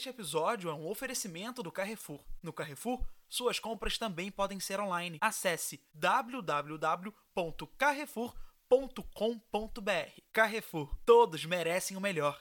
Este episódio é um oferecimento do Carrefour. No Carrefour, suas compras também podem ser online. Acesse www.carrefour.com.br. Carrefour, todos merecem o melhor.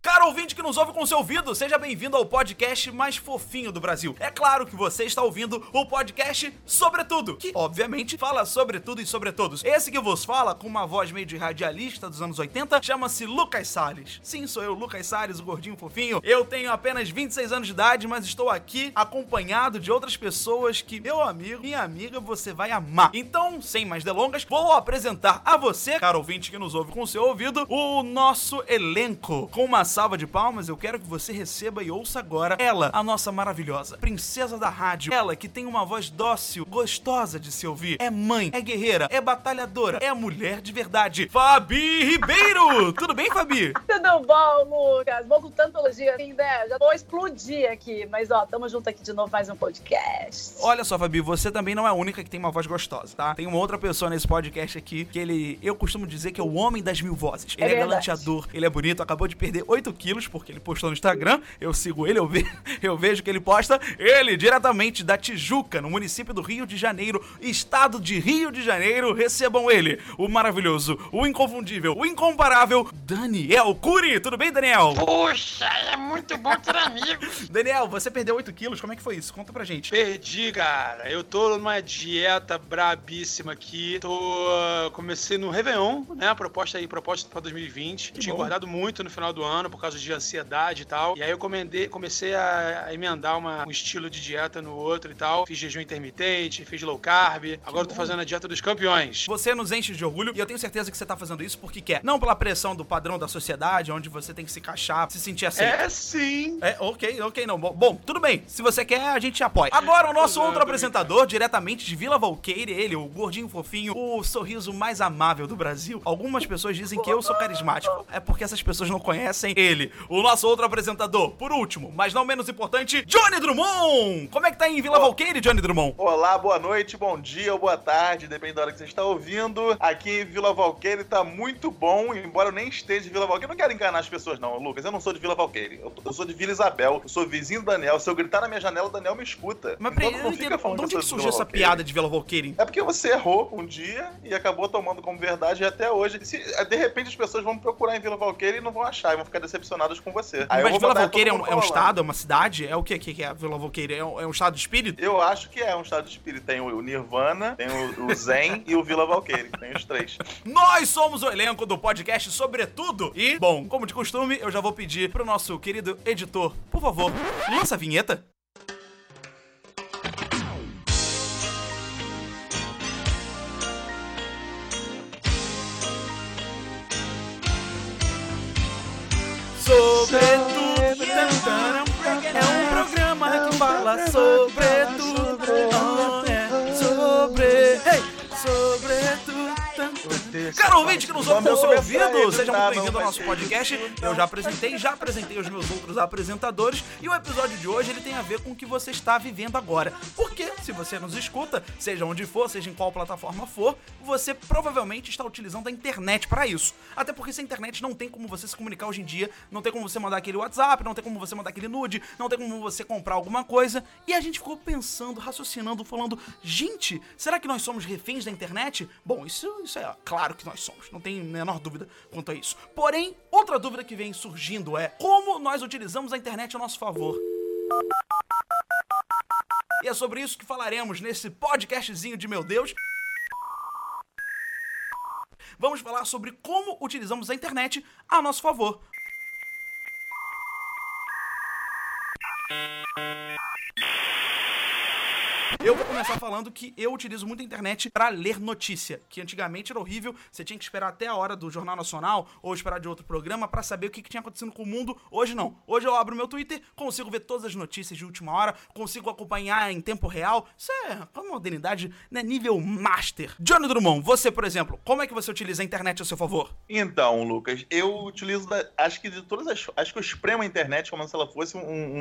Caro ouvinte que nos ouve com seu ouvido, seja bem-vindo ao podcast mais fofinho do Brasil. É claro que você está ouvindo o podcast Sobretudo, que obviamente fala sobre tudo e sobre todos. Esse que vos fala, com uma voz meio de radialista dos anos 80, chama-se Lucas Salles. Sim, sou eu, Lucas Salles, o gordinho fofinho. Eu tenho apenas 26 anos de idade, mas estou aqui acompanhado de outras pessoas que, meu amigo, minha amiga, você vai amar. Então, sem mais delongas, vou apresentar a você, caro ouvinte que nos ouve com seu ouvido, o nosso elenco. Com uma salva de palmas, eu quero que você receba e ouça agora ela, a nossa maravilhosa princesa da rádio. Ela que tem uma voz dócil, gostosa de se ouvir. É mãe, é guerreira, é batalhadora, é mulher de verdade. Fabi Ribeiro! Tudo bem, Fabi? Tudo bom, Lucas? Vou com tanta elogio assim, né? Já vou explodir aqui. Mas, ó, tamo junto aqui de novo, mais um podcast. Olha só, Fabi, você também não é a única que tem uma voz gostosa, tá? Tem uma outra pessoa nesse podcast aqui que ele, eu costumo dizer que é o homem das mil vozes. Ele é, É galanteador, ele é bonito, acabou de perder 8 quilos porque ele postou no Instagram. Eu sigo ele, eu, ve eu vejo que ele posta. Ele, diretamente da Tijuca, no município do Rio de Janeiro, estado de Rio de Janeiro. Recebam ele, o maravilhoso, o inconfundível, o incomparável Daniel Curi. Tudo bem, Daniel? Poxa, é muito bom ter amigos. Daniel, você perdeu 8 quilos, como é que foi isso? Conta pra gente. Perdi, cara. Eu tô numa dieta brabíssima aqui. Tô. ah, Comecei no Réveillon, né? A proposta aí, proposta pra 2020. Que Tinha bom. guardado muito no final do ano por causa de ansiedade e tal. E aí eu comendei- comecei a, a emendar uma- um estilo de dieta no outro e tal. Fiz jejum intermitente, fiz low carb. Agora eu tô fazendo a dieta dos campeões. Você nos enche de orgulho e eu tenho certeza que você tá fazendo isso porque quer. Não pela pressão do padrão da sociedade, onde você tem que se encaixar, se sentir assim. É sim. É, ok, ok, não. Bom, bom, tudo bem. Se você quer, a gente apoia. Agora, o nosso outro apresentador, diretamente de Vila Valqueire, ele, o gordinho fofinho, o sorriso mais amável do Brasil. Algumas pessoas dizem que eu sou carismático. É porque essas pessoas não conhecem ele. O nosso outro apresentador, por último, mas não menos importante, Johnny Drummond! Como é que tá aí em Vila Valqueire, Johnny Drummond? Olá, boa noite, bom dia ou boa tarde, depende da hora que você está ouvindo. Aqui em Vila Valqueire tá muito bom, embora eu nem esteja de Vila Valqueire. Eu não quero enganar as pessoas, não, Lucas. Eu não sou de Vila Valqueire. Eu, eu sou de Vila Isabel. Eu sou vizinho do Daniel. Se eu gritar na minha janela, o Daniel me escuta. Mas Então peraí, eu não não fica falando De onde que surgiu essa Valqueire. piada de Vila Valqueire? É porque você errou um dia e acabou tomando como verdade até hoje. Se, de repente as pessoas vão procurar em Vila Valqueire e não vão achar, e vão ficar decepcionadas com você. Aí Mas Vila botar Valqueire é um, é um estado, é uma cidade? É o que que que é Vila Valqueire? É um, é um estado de espírito? Eu acho que é um estado de espírito. Tem o Nirvana, tem o, o Zen e o Vila Valqueire. Tem os três. Nós somos o elenco do podcast Sobretudo. E, bom, como de costume, eu já vou pedir pro nosso querido editor, por favor, lança a vinheta. Sobretudo. É um programa que fala sobre Caro ouvinte que nos ouve com o seu ouvido, seja muito bem-vindo ao nosso podcast. Eu já apresentei, já apresentei os meus outros apresentadores e o episódio de hoje ele tem a ver com o que você está vivendo agora. Porque se você nos escuta, seja onde for, seja em qual plataforma for, você provavelmente está utilizando a internet para isso. Até porque sem internet não tem como você se comunicar hoje em dia, não tem como você mandar aquele WhatsApp, não tem como você mandar aquele nude, não tem como você comprar alguma coisa. E a gente ficou pensando, raciocinando, falando: gente, será que nós somos reféns da internet? Bom, isso, isso é claro que nós somos, não tem a menor dúvida quanto a isso. Porém, outra dúvida que vem surgindo é como nós utilizamos a internet a nosso favor. E é sobre isso que falaremos nesse podcastzinho de meu Deus. Vamos falar sobre como utilizamos a internet a nosso favor. Eu vou começar falando que eu utilizo muito a internet pra ler notícia, que antigamente era horrível, você tinha que esperar até a hora do Jornal Nacional ou esperar de outro programa pra saber o que, que tinha acontecendo com o mundo. Hoje não. Hoje eu abro meu Twitter, consigo ver todas as notícias de última hora, consigo acompanhar em tempo real. Isso é uma modernidade, né, nível master. Johnny Drummond, você, por exemplo, como é que você utiliza a internet a seu favor? Então, Lucas, eu utilizo, da- acho que de todas as. Acho que eu espremo a internet como se ela fosse um-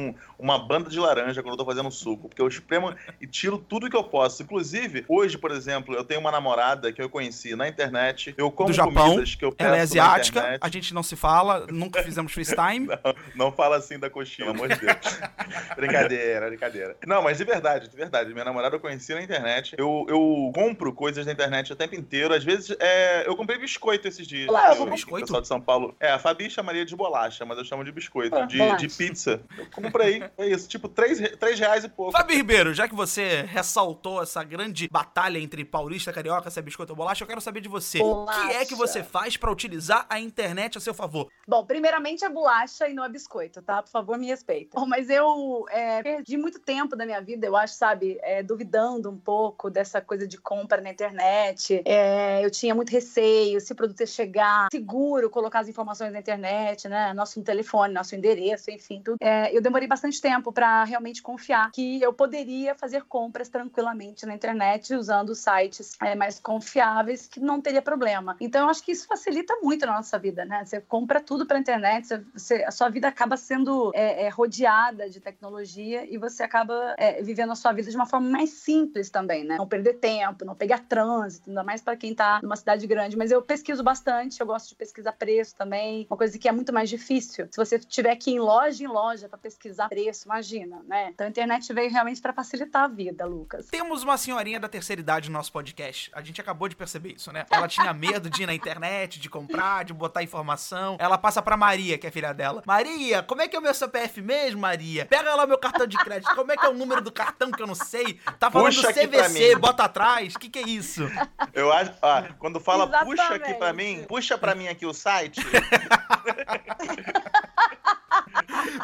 um- uma banda de laranja quando eu tô fazendo suco. Porque eu espremo tiro tudo que eu posso. Inclusive, hoje, por exemplo, eu tenho uma namorada que eu conheci na internet. Eu como Do Japão. comidas que eu peço Ela é asiática, a gente não se fala, nunca fizemos FaceTime. Não, não fala assim da coxinha, pelo amor de Deus. brincadeira, brincadeira. Não, mas de verdade, de verdade. Minha namorada eu conheci na internet. Eu, eu compro coisas na internet o tempo inteiro. Às vezes, é, eu comprei biscoito esses dias. Bolacha. Eu- Biscoito? O pessoal de São Paulo. É, a Fabi chamaria de bolacha, mas eu chamo de biscoito. Ah, de, de pizza. Eu comprei. É isso. Tipo, três, três reais e pouco. Fabi Ribeiro, já que você ressaltou essa grande batalha entre paulista, carioca, se é biscoito ou bolacha, eu quero saber de você. O que é que Bolacha. você faz pra utilizar a internet a seu favor? Bom, primeiramente é bolacha e não é biscoito, tá? Por favor, me respeita. Bom, mas eu é, perdi muito tempo da minha vida, eu acho, sabe, é, duvidando um pouco dessa coisa de compra na internet. É, eu tinha muito receio se o produto ia chegar seguro, colocar as informações na internet, né? Nosso telefone, nosso endereço, enfim, tudo. É, eu demorei bastante tempo para realmente confiar que eu poderia fazer compras tranquilamente na internet usando sites é, mais confiáveis que não teria problema. Então, eu acho que isso facilita muito na nossa vida, né? Você compra tudo pela internet, você- a sua vida acaba sendo é, é, rodeada de tecnologia e você acaba é, vivendo a sua vida de uma forma mais simples também, né? Não perder tempo, não pegar trânsito, ainda mais para quem tá numa cidade grande. Mas eu pesquiso bastante, eu gosto de pesquisar preço também, uma coisa que é muito mais difícil. Se você tiver que ir em loja em loja para pesquisar preço, imagina, né? Então a internet veio realmente para facilitar a vida, Lucas. Temos uma senhorinha da terceira idade no nosso podcast. A gente acabou de perceber isso, né? Ela tinha medo de ir na internet, de comprar, de botar informação. Ela passa pra Maria, que é filha dela. Maria, como é que é o meu CPF mesmo, Maria? Pega lá meu cartão de crédito. Como é que é o número do cartão que eu não sei? Tá falando Puxa CVC, bota atrás. O que, que é isso? Eu acho. Ó, quando fala puxa aqui Exatamente. pra mim, puxa pra mim aqui o site.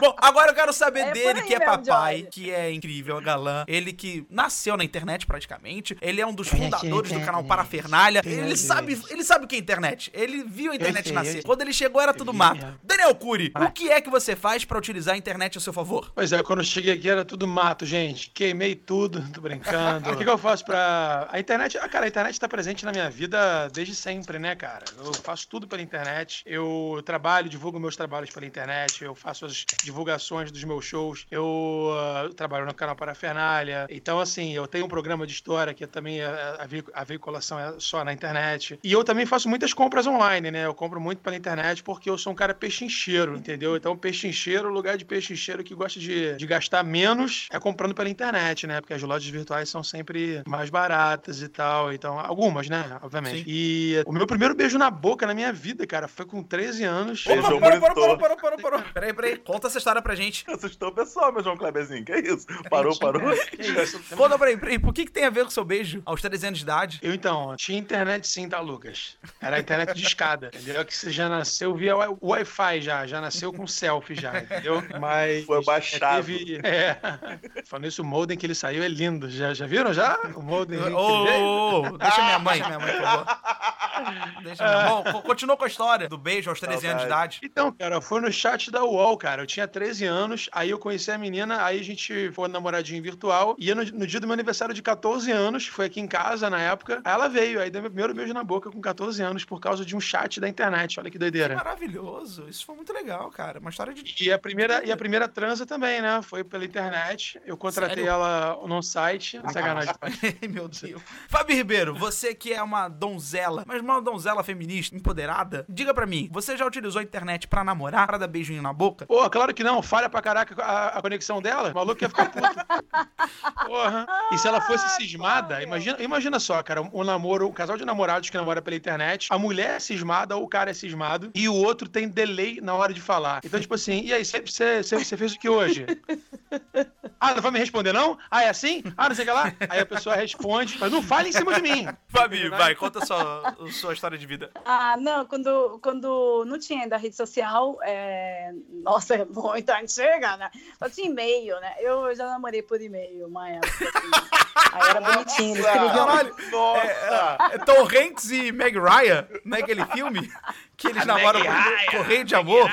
Bom, agora eu quero saber É dele, aí que é papai, Jorge. que é incrível, galã. Ele que nasceu na internet praticamente. Ele é um dos fundadores do canal Parafernália. Ele sabe, ele sabe o que é internet. Ele viu a internet nascer. Quando ele chegou era tudo mato. é. Daniel Cury, o que é que você faz pra utilizar a internet a seu favor? Pois é, quando eu cheguei aqui era tudo mato, gente. Queimei tudo, tô brincando. O que, que eu faço pra. A internet. Ah, cara, a internet tá presente na minha vida desde sempre, né, cara? Eu faço tudo pela internet. Eu trabalho, divulgo meus trabalhos pela internet. Eu faço as divulgações dos meus shows. Eu ah, trabalho no canal Parafernália. Então, assim, eu tenho um programa de história que é também a, a veicu- a veiculação é só na internet. E eu também faço muitas compras online, né? Eu compro muito pela internet porque eu sou um cara pechincheiro, entendeu? Então, pechincheiro, lugar de pechincheiro que gosta de, de gastar menos é comprando pela internet, né? Porque as lojas virtuais são sempre mais baratas e tal. Então, algumas, né? Obviamente. Sim. E o meu primeiro beijo na boca na minha vida, cara, foi com 13 anos. Opa, parou, parou, monitor. parou, parou, parou, parou. Peraí, peraí. Conta essa história pra gente. Assustou o pessoal, meu João Kleberzinho. Que isso? Parou, parou. Isso? Conta pra peraí. Por que, que tem a ver com o seu beijo aos 13 anos de idade? Eu então, tinha internet sim, tá, Lucas? Era internet de escada, entendeu? Que você já nasceu via wi- Wi-Fi já, já nasceu com selfie já, entendeu? Mas... Foi baixado. Teve... É. Falando isso, o modem que ele saiu é lindo. Já, já viram já? O modem Ô, veio? ô, ô, deixa minha mãe, minha mãe, por favor. Deixa minha mãe. Bom, co- continua com a história do beijo aos 13 anos de idade. Então, cara, foi no chat da UOL, cara. Eu tinha 13 anos, aí eu conheci a menina, aí a gente foi namoradinho virtual. E no, no dia do meu aniversário de 14 anos, foi aqui em casa na época, aí ela veio, aí deu meu primeiro beijo na boca com 14 anos por causa de um chat da internet. Olha que doideira. Maravilhoso. Isso foi muito legal, cara. Uma história de. E a primeira, e a primeira transa também, né? Foi pela internet. Eu contratei Sério? ela num site. Sacanagem. Ai, meu Deus. Fabi Ribeiro, você que é uma donzela, mas uma donzela feminista, empoderada, diga pra mim, você já utilizou a internet pra namorar, pra dar beijinho na boca? Pô, claro que não. Falha pra caraca a, a conexão dela. O maluco ia ficar puto. Porra. E se ela fosse cismada, imagina, imagina só, cara, um namoro, um casal de namorados que namora pela internet, a mulher é cismada ou o cara é cismado e o outro tem delay na hora de falar. Então, tipo assim, e aí, você fez o que hoje? Ah, não vai me responder, não? Ah, é assim? Ah, não sei o que lá. Aí a pessoa responde, mas não fale em cima de mim. Fabi, vai, conta a sua, a sua história de vida. Ah, não, quando, quando não tinha ainda rede social, é... nossa, é muito antiga, né? Só tinha e-mail, né? Eu já namorei por e-mail uma época. Assim. Aí era bonitinho. Caralho. Nossa! É Tom Hanks e Meg Ryan, naquele filme? Que eles namoram por correio de amor.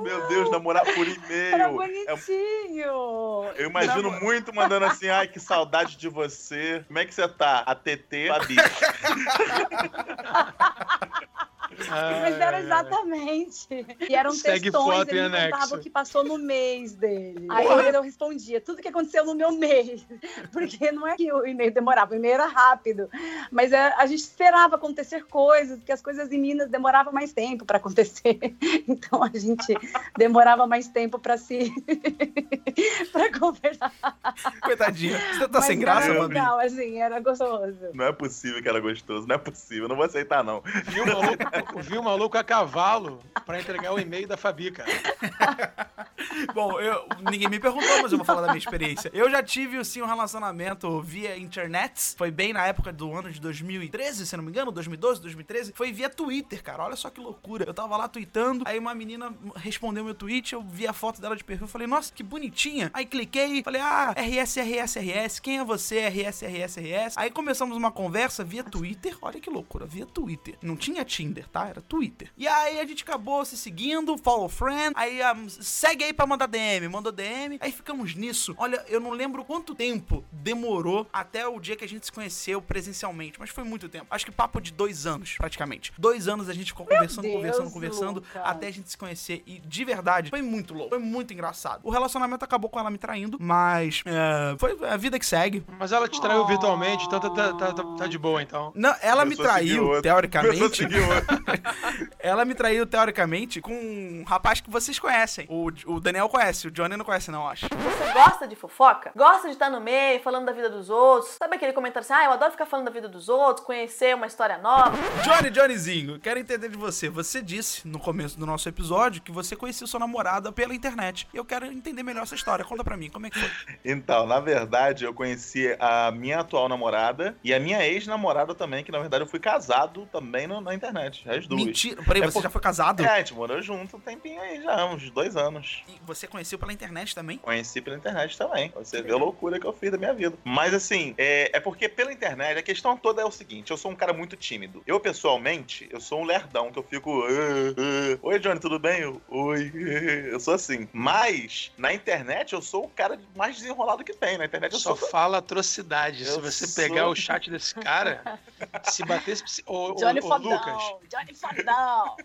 Meu Deus, namorar por Era e-mail. É- bonitinho. Eu imagino Namor- muito mandando assim, ai, que saudade de você. Como é que você tá? A TT, Fabi. Mas era exatamente. E eram Segue textões, foto ele me contava o que passou no mês dele. Aí eu respondia tudo que aconteceu no meu mês. Porque não é que o e-mail demorava, o e-mail era rápido. Mas é, a gente esperava acontecer coisas, porque as coisas em Minas demoravam mais tempo para acontecer. Então a gente demorava mais tempo para se. para conversar. Coitadinha. Você tá Mas sem graça, era Fabi? legal, assim, era gostoso. Não é possível que era gostoso, não é possível, não vou aceitar, não. Viu o maluco, viu o maluco a cavalo pra entregar o e-mail da Fabi, cara. Bom, eu, ninguém me perguntou, mas eu vou falar da minha experiência. Eu já tive, sim, um relacionamento via internet. Foi bem na época do ano de 2013, se não me engano, 2012, 2013. Foi via Twitter, cara. Olha só que loucura. Eu tava lá tweetando, aí uma menina respondeu meu tweet, eu vi a foto dela de perfil, falei, nossa, que bonitinha. Aí cliquei, falei, ah, RS, RS, RS, quem é você? RS, RS, RS. Aí começamos uma conversa via Twitter. Olha que loucura, via Twitter. Não tinha Tinder, tá? Era Twitter. E aí a gente acabou se seguindo, follow friend. Aí ah, segue aí pra mandar DM. Mandou DM. Aí ficamos nisso. Olha, eu não lembro quanto tempo demorou até o dia que a gente se conheceu presencialmente. Mas foi muito tempo. Acho que papo de dois anos, praticamente. Dois anos a gente ficou conversando, Deus, conversando, conversando. Lucas. Até a gente se conhecer. E de verdade, foi muito louco. Foi muito engraçado. O relacionamento acabou com ela me traindo. Mas é, foi a vida que segue. Mas ela te traiu virtualmente, então tá, tá, tá, tá- tá de boa, então. Não, ela me traiu, teoricamente. Ela me traiu, teoricamente, com um rapaz que vocês conhecem. O, o Daniel conhece, o Johnny não conhece, não, acho. Você gosta de fofoca? Gosta de estar no meio, falando da vida dos outros? Sabe aquele comentário assim, ah, eu adoro ficar falando da vida dos outros, conhecer uma história nova? Johnny, Johnnyzinho, quero entender de você. Você disse no começo do nosso episódio que você conheceu sua namorada pela internet. E eu quero entender melhor essa história. Conta pra mim, como é que foi? Então, na verdade, eu conheci a minha atual namorada e a minha ex-namorada também, que na verdade eu fui casado também no- na internet. As duas. Mentira. Peraí, É você por- já foi casado? É, a gente morou junto um tempinho aí já, uns dois anos. E você conheceu pela internet também? Conheci pela internet também. Você vê a loucura que eu fiz da minha vida. Mas assim, é, é porque pela internet, a questão toda é o seguinte: eu sou um cara muito tímido. Eu, pessoalmente, eu sou um lerdão que eu fico. "Ah, ah, Oi, Johnny, tudo bem? Eu, Oi. Eu sou assim. Mas, na internet, eu sou o cara mais desenrolado que tem. Na internet eu Só sou. fala atrocidade. Se Eu você sou- pegar o chat desse cara, se bater. esse- Ô, ô, Johnny ô, Fodão, Lucas, Johnny Fodão.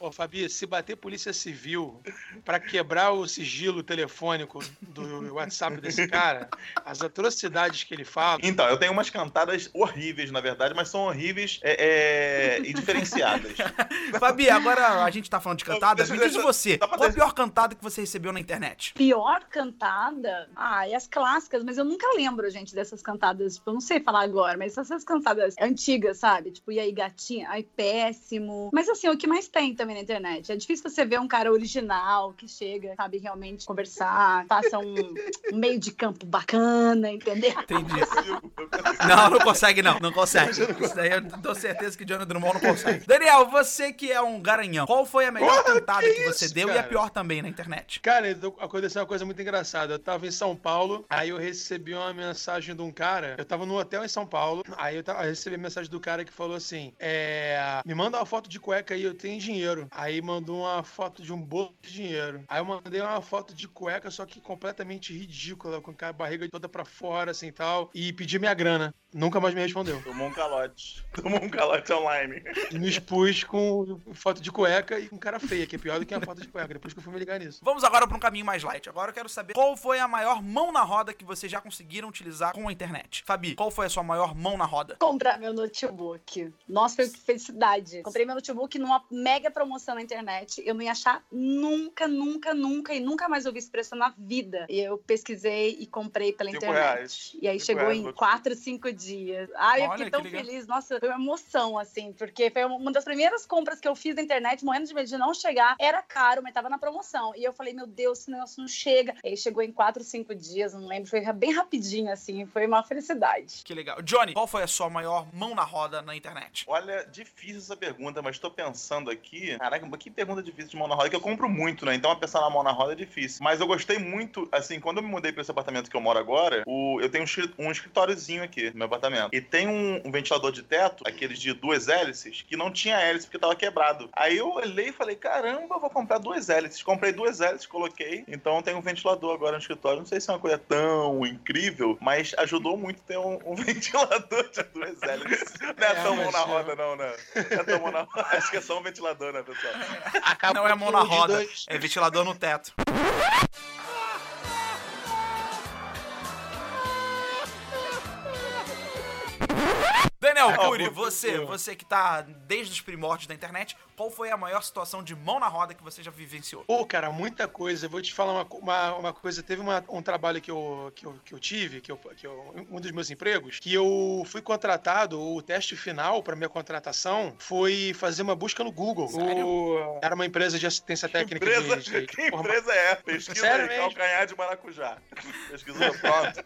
ô, ô, Fabi, se bater polícia civil pra quebrar o sigilo telefônico do WhatsApp desse cara, as atrocidades que ele fala. Então, eu tenho umas cantadas horríveis, na verdade, mas são horríveis é, é, e diferenciadas. Fabi, agora a gente tá falando de cantada. Deixa- Me diz você, qual a pior cantada que você recebeu na internet? Pior cantada? Ah, e as clássicas, mas eu nunca lembro, gente, dessas cantadas. Tipo, eu não sei falar agora, mas essas cantadas antigas, sabe? Tipo, e aí, gatinha? Ai, péssimo. Mas assim, o que mais tem também na internet? É difícil você ver um cara original que chega, sabe, realmente conversar, faça um, um meio de campo bacana, entendeu? Entendi. Não, não consegue, não. Não consegue. Isso daí eu tenho certeza que Johnny Drummond não consegue. Daniel, você que é um garanhão, qual foi a melhor Porra, cantada que que, você isso, deu e a cara? pior também na internet? Cara, aconteceu uma coisa muito engraçada. Eu tava em São Paulo, aí eu recebi uma mensagem de um cara. Eu tava no hotel em São Paulo, aí eu, tava, eu recebi a mensagem do cara que falou assim: É. Me manda uma foto de cueca aí, eu tenho dinheiro. Aí mandou uma foto de um bolo de dinheiro. Aí eu mandei uma foto de cueca, só que completamente ridícula, com a barriga toda pra fora, assim tal. E pedi minha grana. Nunca mais me respondeu. Tomou um calote. Tomou um calote online. E me expus com foto de cueca e com cara feia, que é pior do que a foto de cueca. Depois que eu fui me ligar nisso. Vamos agora para um caminho mais light. Agora eu quero saber qual foi a maior mão na roda que vocês já conseguiram utilizar com a internet. Fabi, qual foi a sua maior mão na roda? comprar meu notebook. Nossa, foi que felicidade. Comprei meu notebook numa mega promoção na internet. Eu não ia achar nunca, nunca, nunca e nunca mais ouvi esse preço na vida. E eu pesquisei e comprei pela Cinco internet. reais. E aí Cinco chegou reais, em quatro, cinco dias. Ai, eu Olha, fiquei que tão legal. feliz. Nossa, foi uma emoção, assim, porque foi uma das primeiras compras que eu fiz na internet, morrendo de medo de não chegar. Era caro, mas tava na promoção. E eu falei, meu Deus, esse negócio não chega. E aí chegou em quatro, cinco dias, não lembro. Foi bem rapidinho, assim. Foi uma felicidade. Que legal. Johnny, qual foi a sua maior mão na roda na internet? Olha, difícil essa pergunta, mas tô pensando aqui. Caraca, que pergunta difícil de mão na roda, que eu compro muito, né? Então pensar na mão na roda é difícil. Mas eu gostei muito, assim, quando eu me mudei pra esse apartamento que eu moro agora, o, eu tenho um, escri- escritóriozinho aqui. Meu, apartamento. E tem um, um ventilador de teto, aqueles de duas hélices, que não tinha hélice porque tava quebrado. Aí eu olhei e falei, caramba, eu vou comprar duas hélices. Comprei duas hélices, coloquei. Então tem um ventilador agora no escritório. Não sei se é uma coisa tão incrível, mas ajudou muito ter um, um ventilador de duas hélices. Não é, É, tão mão na roda, não, né? Não é tão mão na roda. Acho que é só um ventilador, né, pessoal? Acabou Não é mão na roda, dois- é ventilador no teto. Daniel Acabou Cury, você, você que tá desde os primórdios da internet, qual foi a maior situação de mão na roda que você já vivenciou? Pô, cara, muita coisa. Eu vou te falar uma, uma, uma coisa. Teve uma- um trabalho que eu, que eu, que eu tive, que eu, que eu, um dos meus empregos, que eu fui contratado. O teste final para minha contratação foi fazer uma busca no Google. Sério? O- era uma empresa de assistência técnica empresa, de, de, de que empresa é? Pesquisa Sério aí, calcanhar de maracujá. Pesquisou, pronto.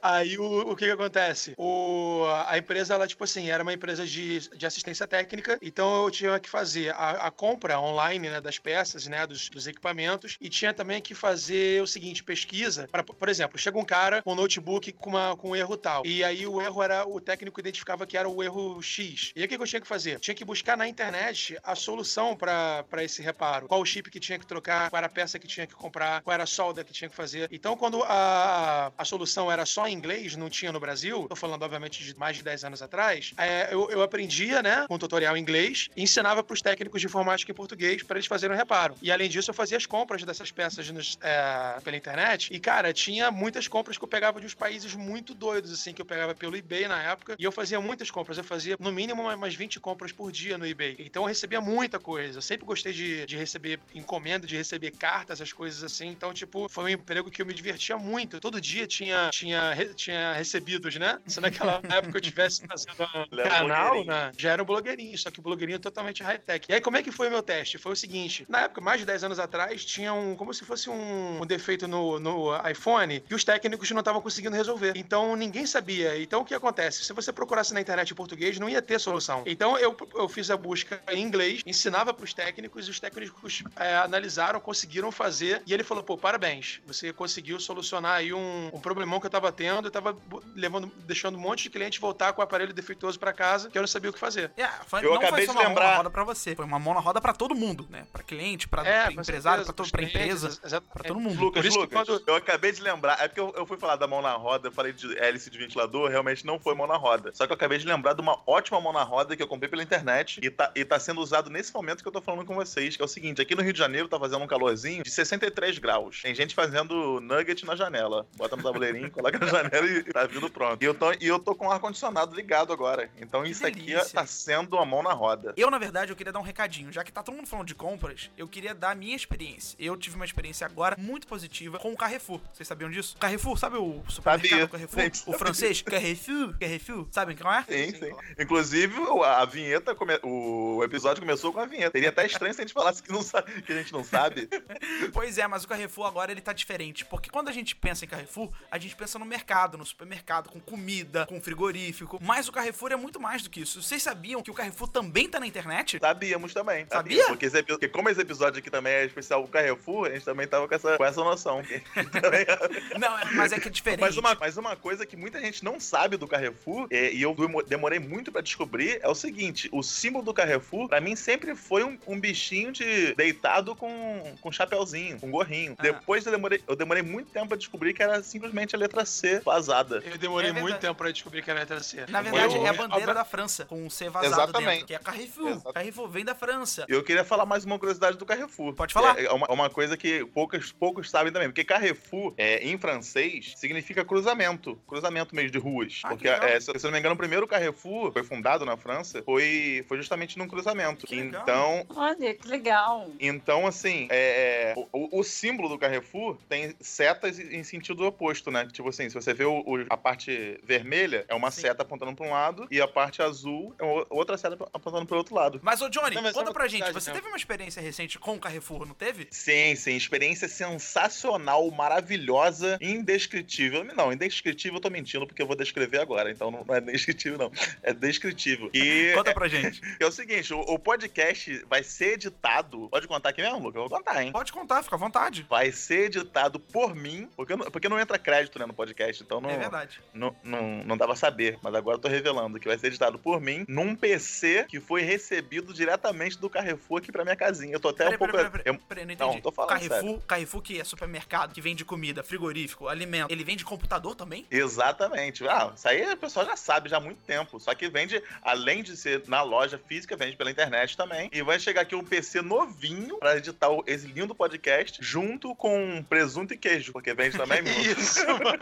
Aí o, o que que acontece? O, a empresa, ela, tipo assim, era uma empresa de, de assistência técnica, então eu tinha que fazer a, a compra online, né, das peças, né, dos, dos equipamentos, e tinha também que fazer o seguinte, pesquisa, para, por exemplo, chega um cara com um notebook com, uma, com um erro tal, e aí o erro era, o técnico identificava que era o erro X. E aí o que eu tinha que fazer? Tinha que buscar na internet a solução para esse reparo. Qual o chip que tinha que trocar, qual era a peça que tinha que comprar, qual era a solda que tinha que fazer. Então, quando a, a solução era só em inglês, não tinha no Brasil, tô falando, obviamente, de mais de 10 anos atrás, é, eu, eu aprendia, né, com tutorial em inglês, e ensinava para os técnicos de informática em português para eles fazerem o reparo. E além disso, eu fazia as compras dessas peças nos, é, pela internet. E, cara, tinha muitas compras que eu pegava de uns países muito doidos, assim, que eu pegava pelo eBay na época. E eu fazia muitas compras. Eu fazia, no mínimo, umas 20 compras por dia no eBay. Então eu recebia muita coisa. Eu sempre gostei de, de receber encomenda, de receber cartas, essas coisas assim. Então, tipo, foi um emprego que eu me divertia muito. Todo dia tinha, tinha, re- tinha recebidos, né? Se naquela época eu tivesse fazendo um canal, né? Já era um blogueirinho, só que blogueirinho totalmente high-tech. E aí, como é que foi o meu teste? Foi o seguinte: na época, mais de 10 anos atrás, tinha um. como se fosse um, um defeito no, no iPhone que os técnicos não estavam conseguindo resolver. Então ninguém sabia. Então o que acontece? Se você procurasse na internet em português, não ia ter solução. Então eu, eu fiz a busca em inglês, ensinava para os técnicos, e os técnicos é, analisaram, conseguiram fazer. E ele falou: pô, parabéns, você conseguiu solucionar aí um, um problemão que eu tava tendo. Eu tava bo- levando, deixando um monte de cliente voltar com o aparelho defeituoso para casa, que eu não sabia o que fazer. É, foi, Eu não foi acabei só de lembrar- roda pra você, foi uma mão na roda pra todo mundo, né? Pra cliente, pra É, empresário, pra clientes, empresa, pra todo mundo. Lucas, Por isso que Lucas, quando- eu acabei de lembrar, é porque eu, eu fui falar da mão na roda, eu falei de hélice de ventilador, realmente não foi mão na roda. Só que eu acabei de lembrar de uma ótima mão na roda que eu comprei pela internet e tá, e tá sendo usado nesse momento que eu tô falando com vocês, que é o seguinte, aqui no Rio de Janeiro tá fazendo um calorzinho de 63 graus. Tem gente fazendo nugget na janela. Bota no tabuleirinho, coloca na janela e tá vindo pronto. E eu tô, e eu tô com o ar-condicionado ligado agora. Então Que isso aqui delícia. tá sendo uma mão na roda. Eu, na verdade, eu queria dar um recadinho. Já que tá todo mundo falando de compras, eu queria dar a minha experiência. Eu tive uma experiência agora muito positiva com o Carrefour. Vocês sabiam disso? Carrefour, sabe o supermercado Sabia. Carrefour? Gente, o francês? Carrefour, Carrefour. Sabem qual é? Sim, sim. Inclusive, o- a vinheta, come- o episódio começou com a vinheta. Seria até estranho se a gente falasse que, não sabe, que a gente não sabe. Pois é, mas o Carrefour agora ele tá diferente. Porque quando a gente pensa em Carrefour, a gente pensa no mercado, no supermercado, com comida, com frigorífico. Mas o Carrefour é muito mais do que isso. Vocês sabiam que o Carrefour também tá na internet? Sabíamos também. Sabia? Porque, esse porque como esse episódio aqui também é especial o Carrefour, a gente também tava com essa, com essa noção. Não, é- mas é que é diferente. mas, uma, mas uma coisa que muita gente não sabe do Carrefour, é, e eu demo- demorei muito pra descobrir, é o seguinte: o símbolo do Carrefour, pra mim, sempre foi um, um bichinho de deitado com, com chapéuzinho, com gorrinho. Ah. Depois eu demorei, eu demorei muito tempo pra descobrir que era simplesmente a letra C vazada. Eu demorei É muito tempo pra descobrir que era a letra C. Na verdade, Eu- é a bandeira eu- da França, com um C vazado Exatamente. dentro, que é Carrefour. Exato. Carrefour vem da França. Eu queria falar mais uma curiosidade do Carrefour. Pode falar. É uma, uma coisa que poucos, poucos sabem também. Porque Carrefour, é, em francês, significa cruzamento. Cruzamento mesmo de ruas. Ah, que porque, é, se, se eu não me engano, o primeiro Carrefour foi fundado na França, foi, foi justamente num cruzamento. Que legal. Então, Olha, que legal. então, assim, é, é, o, o- o símbolo do Carrefour tem setas em sentido oposto, né? Tipo assim, se você vê o- o- a parte vermelha, é uma Sim. seta apontando para um lado, e a parte azul é o- outra seta apontando para o outro lado. Mas, ô Johnny, Não, conta é pra gente, você mesmo. teve uma experiência recente com o Carrefour, não teve? Sim, sim, experiência sensacional, maravilhosa, indescritível. Não, indescritível eu tô mentindo porque eu vou descrever agora, então não é descritível não, é descritível. E Conta pra gente. é o seguinte, o, o podcast vai ser editado, pode contar aqui mesmo, Luca? Eu vou contar, hein? Pode contar, fica à vontade. Vai ser editado por mim, porque, não- porque não entra crédito né, no podcast, então não, É verdade. não, não, não dá pra saber, mas agora eu tô revelando que vai ser editado por mim num PC que foi recebido diretamente do Carrefour aqui pra minha casinha. Eu tô até Peraí, um pouco. peraí, peraí, eu- peraí, não entendi. Não, tô falando Carrefour, Carrefour que é supermercado, que vende comida, frigorífico, alimento, ele vende computador também? Exatamente. Ah, isso aí o pessoal já sabe já há muito tempo. Só que vende, além de ser na loja física, vende pela internet também. E vai chegar aqui um PC novinho pra editar o- esse lindo podcast, junto com presunto e queijo, porque vende também, meu. Isso, mano.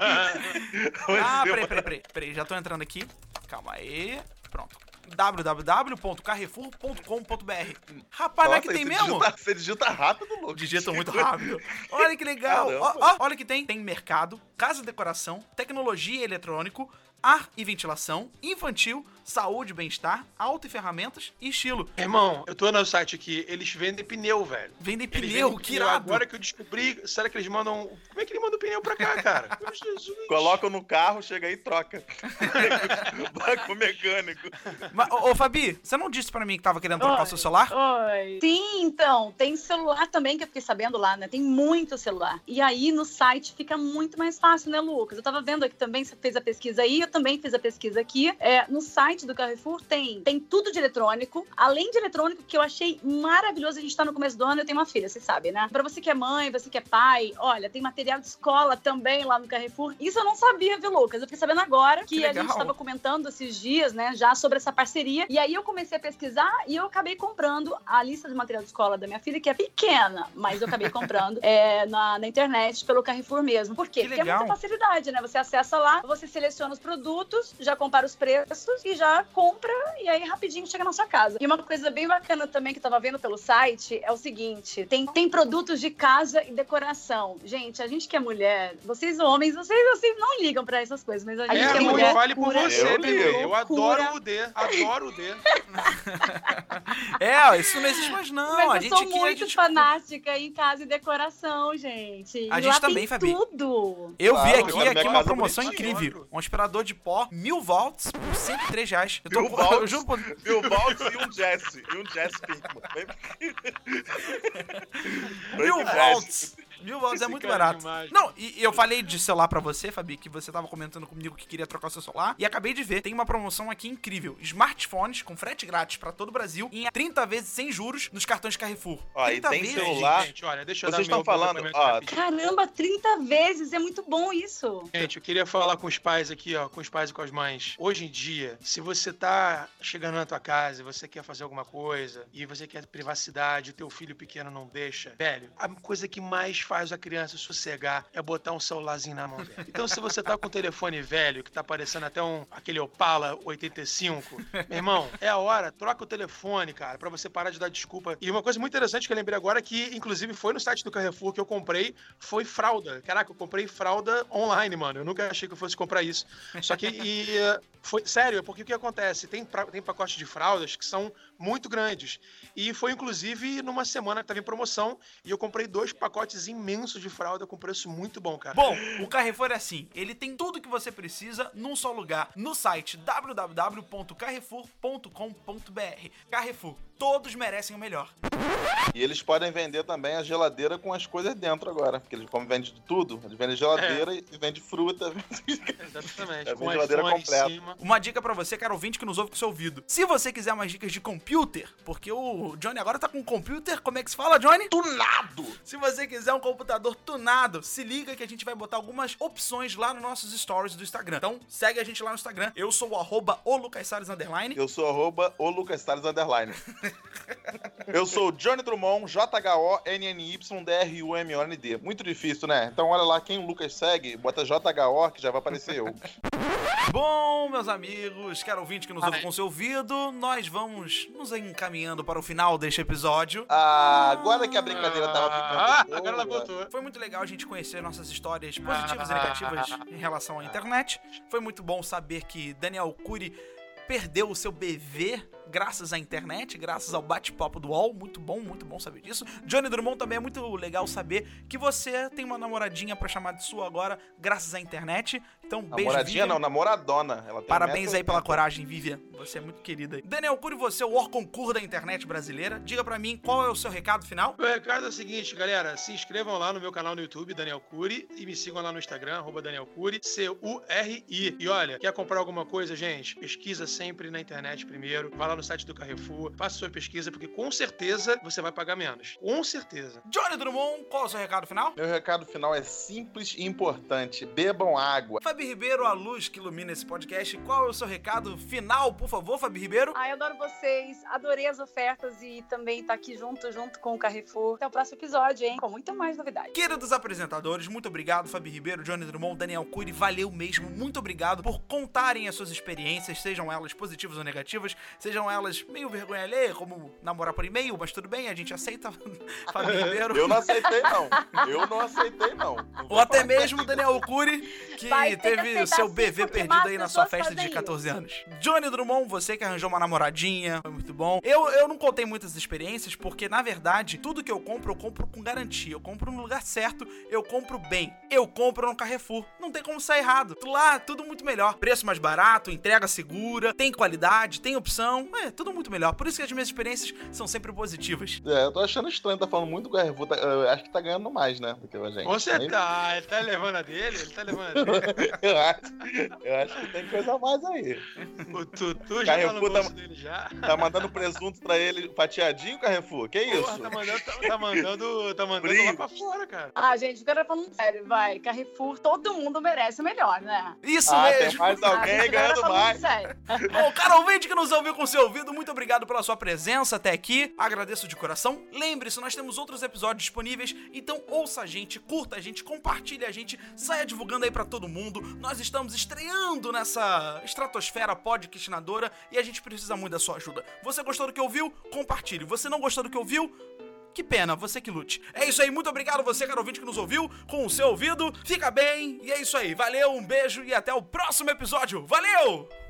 Ah, peraí, peraí, peraí, já tô entrando aqui. Calma aí. Pronto. www.carrefour.com.br Rapaz, não é que Nossa, tem mesmo? Digita, você digita rápido, Lucas. Digita muito rápido. Olha que legal. Ó, ó, olha que tem. Tem mercado, casa e decoração, tecnologia e eletrônico, ar e ventilação, infantil, saúde bem-estar, auto e ferramentas e estilo. Irmão, eu tô no site aqui, eles vendem pneu, velho. Vendem Eles pneu, vendem que irado. Agora que eu descobri, será que eles mandam. Como é que eles mandam pneu pra cá, cara? Meu Jesus. Coloca no carro, chega aí e troca. Vai com o mecânico. Mas, ô, ô, Fabi, você não disse pra mim que tava querendo trocar o seu celular? Oi. Sim, então, tem celular também que eu fiquei sabendo lá, né? Tem muito celular. E aí no site fica muito mais fácil, né, Lucas? Eu tava vendo aqui também, você fez a pesquisa aí, eu também fiz a pesquisa aqui. É, no site do Carrefour tem, tem tudo de eletrônico. Além de eletrônico, que eu achei maravilhoso, a gente tá no começo do ano, eu tenho uma filha, vocês sabem, né? Pra você que é mãe, você que é pai, olha, tem material de escola também lá no Carrefour. Isso eu não sabia, viu, Lucas? Eu fiquei sabendo agora que, Que a gente tava comentando esses dias, né, já sobre essa parceria. E aí eu comecei a pesquisar e eu acabei comprando a lista de material de escola da minha filha, que é pequena, mas eu acabei comprando é, na, na internet pelo Carrefour mesmo. Por quê? Que Porque é legal. muita facilidade, né? Você acessa lá, você seleciona os produtos, já compara os preços e já compra e aí rapidinho chega na sua casa. E uma coisa bem bacana também que eu tava vendo pelo site é o seguinte: tem, tem produtos de casa e decoração. Gente, a gente que é mulher, vocês homens, vocês assim não ligam pra essas coisas, mas a gente É, que é mulher. vale por você, Eu bebê. Eu adoro o D. Adoro o D. É, isso não existe mais não. Mas a eu gente sou aqui, muito gente... fanática em casa e decoração, gente. A E gente lá também, Fabi. tudo. Eu vi Claro, aqui, olha, aqui minha uma casa promoção incrível. Um aspirador de pó, mil volts, por 103 reais. Eu, tô, Mil eu volts? juro por... Mil volts e um Jesse. E um Jesse Pinkman. Vem- Vem Mil volts é muito é barato. demais. Não, e eu falei de celular pra você, Fabi, que você tava comentando comigo que queria trocar o seu celular. E acabei de ver, tem uma promoção aqui incrível. Smartphones com frete grátis pra todo o Brasil em 30 vezes sem juros nos cartões Carrefour. Ó, e 30 tem vezes. celular- Gente, olha, deixa eu Vocês dar meu estão falando, ó. Caramba, 30 vezes, é muito bom isso. Gente, eu queria falar com os pais aqui, ó, com os pais e com as mães. Hoje em dia, se você tá chegando na tua casa e você quer fazer alguma coisa e você quer privacidade, o teu filho pequeno não deixa, velho, a coisa que mais faz a criança sossegar é botar um celularzinho na mão dele. Então, se você tá com um telefone velho, que tá parecendo até um aquele Opala 85, meu irmão, é a hora, troca o telefone, cara, pra você parar de dar desculpa. E uma coisa muito interessante que eu lembrei agora que, inclusive, foi no site do Carrefour que eu comprei, foi fralda. Caraca, eu comprei fralda online, mano. Eu nunca achei que eu fosse comprar isso. Só que, e, eh, foi sério, porque o que acontece? Tem, pra- tem pacotes de fraldas que são muito grandes. E foi, inclusive, numa semana que tava em promoção e eu comprei dois pacotes imensos de fralda com preço muito bom, cara. Bom, o Carrefour é assim, ele tem tudo que você precisa num só lugar, no site www.carrefour.com.br. Carrefour, todos merecem o melhor. E eles podem vender também a geladeira com as coisas dentro agora. Porque eles, como vendem de tudo, eles vendem geladeira e vendem fruta. Exatamente. É com geladeira completa. Uma dica pra você, cara ouvinte, que nos ouve com seu ouvido. Se você quiser mais dicas de computer, porque o Johnny agora tá com um computer, como é que se fala, Johnny? Tunado! Se você quiser um computador tunado, se liga que a gente vai botar algumas opções lá nos nossos stories do Instagram. Então, segue a gente lá no Instagram. Eu sou o arroba o Lucas Salles underline. Eu sou arroba o Lucas Salles Underline. Eu sou o Johnny Drummond, J-H-O-N-N-Y-D-R-U-M-O-N-D. Muito difícil, né? Então olha lá, quem o Lucas segue, bota J-H-O que já vai aparecer eu. Bom, meus amigos, caro ouvinte que nos ouve Ai. com seu ouvido, nós vamos nos encaminhando para o final deste episódio. Ah, agora que a brincadeira tava ficando Ah, boa. agora ela voltou. Foi muito legal a gente conhecer nossas histórias positivas e negativas em relação à internet. Foi muito bom saber que Daniel Cury perdeu o seu bebê graças à internet, graças ao bate-papo do UOL. Muito bom, muito bom saber disso. Johnny Drummond também é muito legal saber que você tem uma namoradinha pra chamar de sua agora, graças à internet. Então, beijo, Namoradinha Vivian. não, namoradona. Ela tem Parabéns aí pela 1,80m. coragem, Vivian. Você é muito querida. Daniel Cury, você é o Orconcur da internet brasileira. Diga pra mim qual é o seu recado final. Meu recado é o seguinte, galera. Se inscrevam lá no meu canal no YouTube, Daniel Cury, e me sigam lá no Instagram, arroba Daniel Cury, C-U-R-I. E olha, quer comprar alguma coisa, gente? Pesquisa sempre na internet primeiro. Vai lá no site do Carrefour, faça sua pesquisa, porque com certeza você vai pagar menos. Com certeza. Johnny Drummond, qual é o seu recado final? Meu recado final é simples e importante. Bebam água. Fabi Ribeiro, a luz que ilumina esse podcast. Qual é o seu recado final, por favor, Fabi Ribeiro? Ai, eu adoro vocês, adorei as ofertas e também estar aqui junto, junto com o Carrefour. Até o próximo episódio, hein? Com muita mais novidade. Queridos apresentadores, muito obrigado, Fabi Ribeiro, Johnny Drummond, Daniel Cury, valeu mesmo, muito obrigado por contarem as suas experiências, sejam elas positivas ou negativas, sejam elas meio vergonha alheia, como namorar por e-mail, mas tudo bem, a gente aceita, Ribeiro. Eu não aceitei, não. Eu não aceitei, não. Não Ou até mesmo Daniel Cury, que Vai teve o seu BV perdido aí na sua festa de fazem 14 anos. Johnny Drummond, você que arranjou uma namoradinha, foi muito bom. Eu, eu não contei muitas experiências, porque na verdade, tudo que eu compro, eu compro com garantia. Eu compro no lugar certo, eu compro bem. Eu compro no Carrefour. Não tem como sair errado. Lá, tudo muito melhor. Preço mais barato, entrega segura, tem qualidade, tem opção. É, tudo muito melhor. Por isso que as minhas experiências são sempre positivas. É, eu tô achando estranho, tá falando muito do Carrefour. tá- eu acho que tá ganhando mais, né? Do que a gente. Você tá, ele tá levando a dele? Ele tá levando a dele. eu, acho, eu acho que tem coisa a mais aí. O Tutu já tá no Carrefour tá- bolso dele já. Tá mandando presunto pra ele fatiadinho, Carrefour? Que isso? Porra, tá mandando, tá, tá mandando, tá mandando Brilho. lá pra fora, cara. Ah, gente, agora falando sério, vai. Carrefour, todo mundo merece o melhor, né? Isso ah, tem mesmo. mais Ah, alguém agora ganhando mais. Bom, cara ouvinte que nos ouviu com seu ouvido, muito obrigado pela sua presença até aqui. Agradeço de coração. Lembre-se, nós temos outros episódios disponíveis, então ouça a gente, curta a gente, compartilhe a gente, saia divulgando aí pra todo mundo. Nós estamos estreando nessa estratosfera podcastinadora e a gente precisa muito da sua ajuda. Você gostou do que ouviu? Compartilhe. Você não gostou do que ouviu? Que pena, você que lute. É isso aí, muito obrigado você, caro ouvinte, que nos ouviu com o seu ouvido. Fica bem, e é isso aí. Valeu, um beijo e até o próximo episódio. Valeu!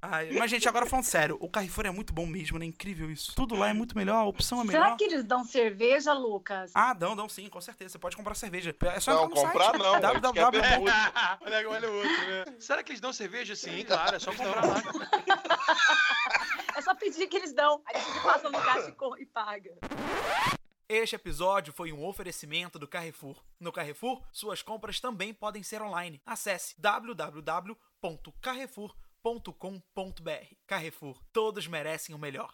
Ai, mas, gente, agora falando sério, o Carrefour é muito bom mesmo, né? Incrível isso. Tudo lá é muito melhor, a opção é melhor. Será que eles dão cerveja, Lucas? Ah, dão, dão sim, com certeza. Você pode comprar cerveja. É só Não, comprar site. não, www. olha, olha o outro, né? Será que eles dão cerveja? Sim, claro, é só comprar lá. É só pedir que eles dão. Aí a gente passa no caixa e e paga. Este episódio foi um oferecimento do Carrefour. No Carrefour, suas compras também podem ser online. Acesse www.carrefour.com.br. Carrefour, todos merecem o melhor.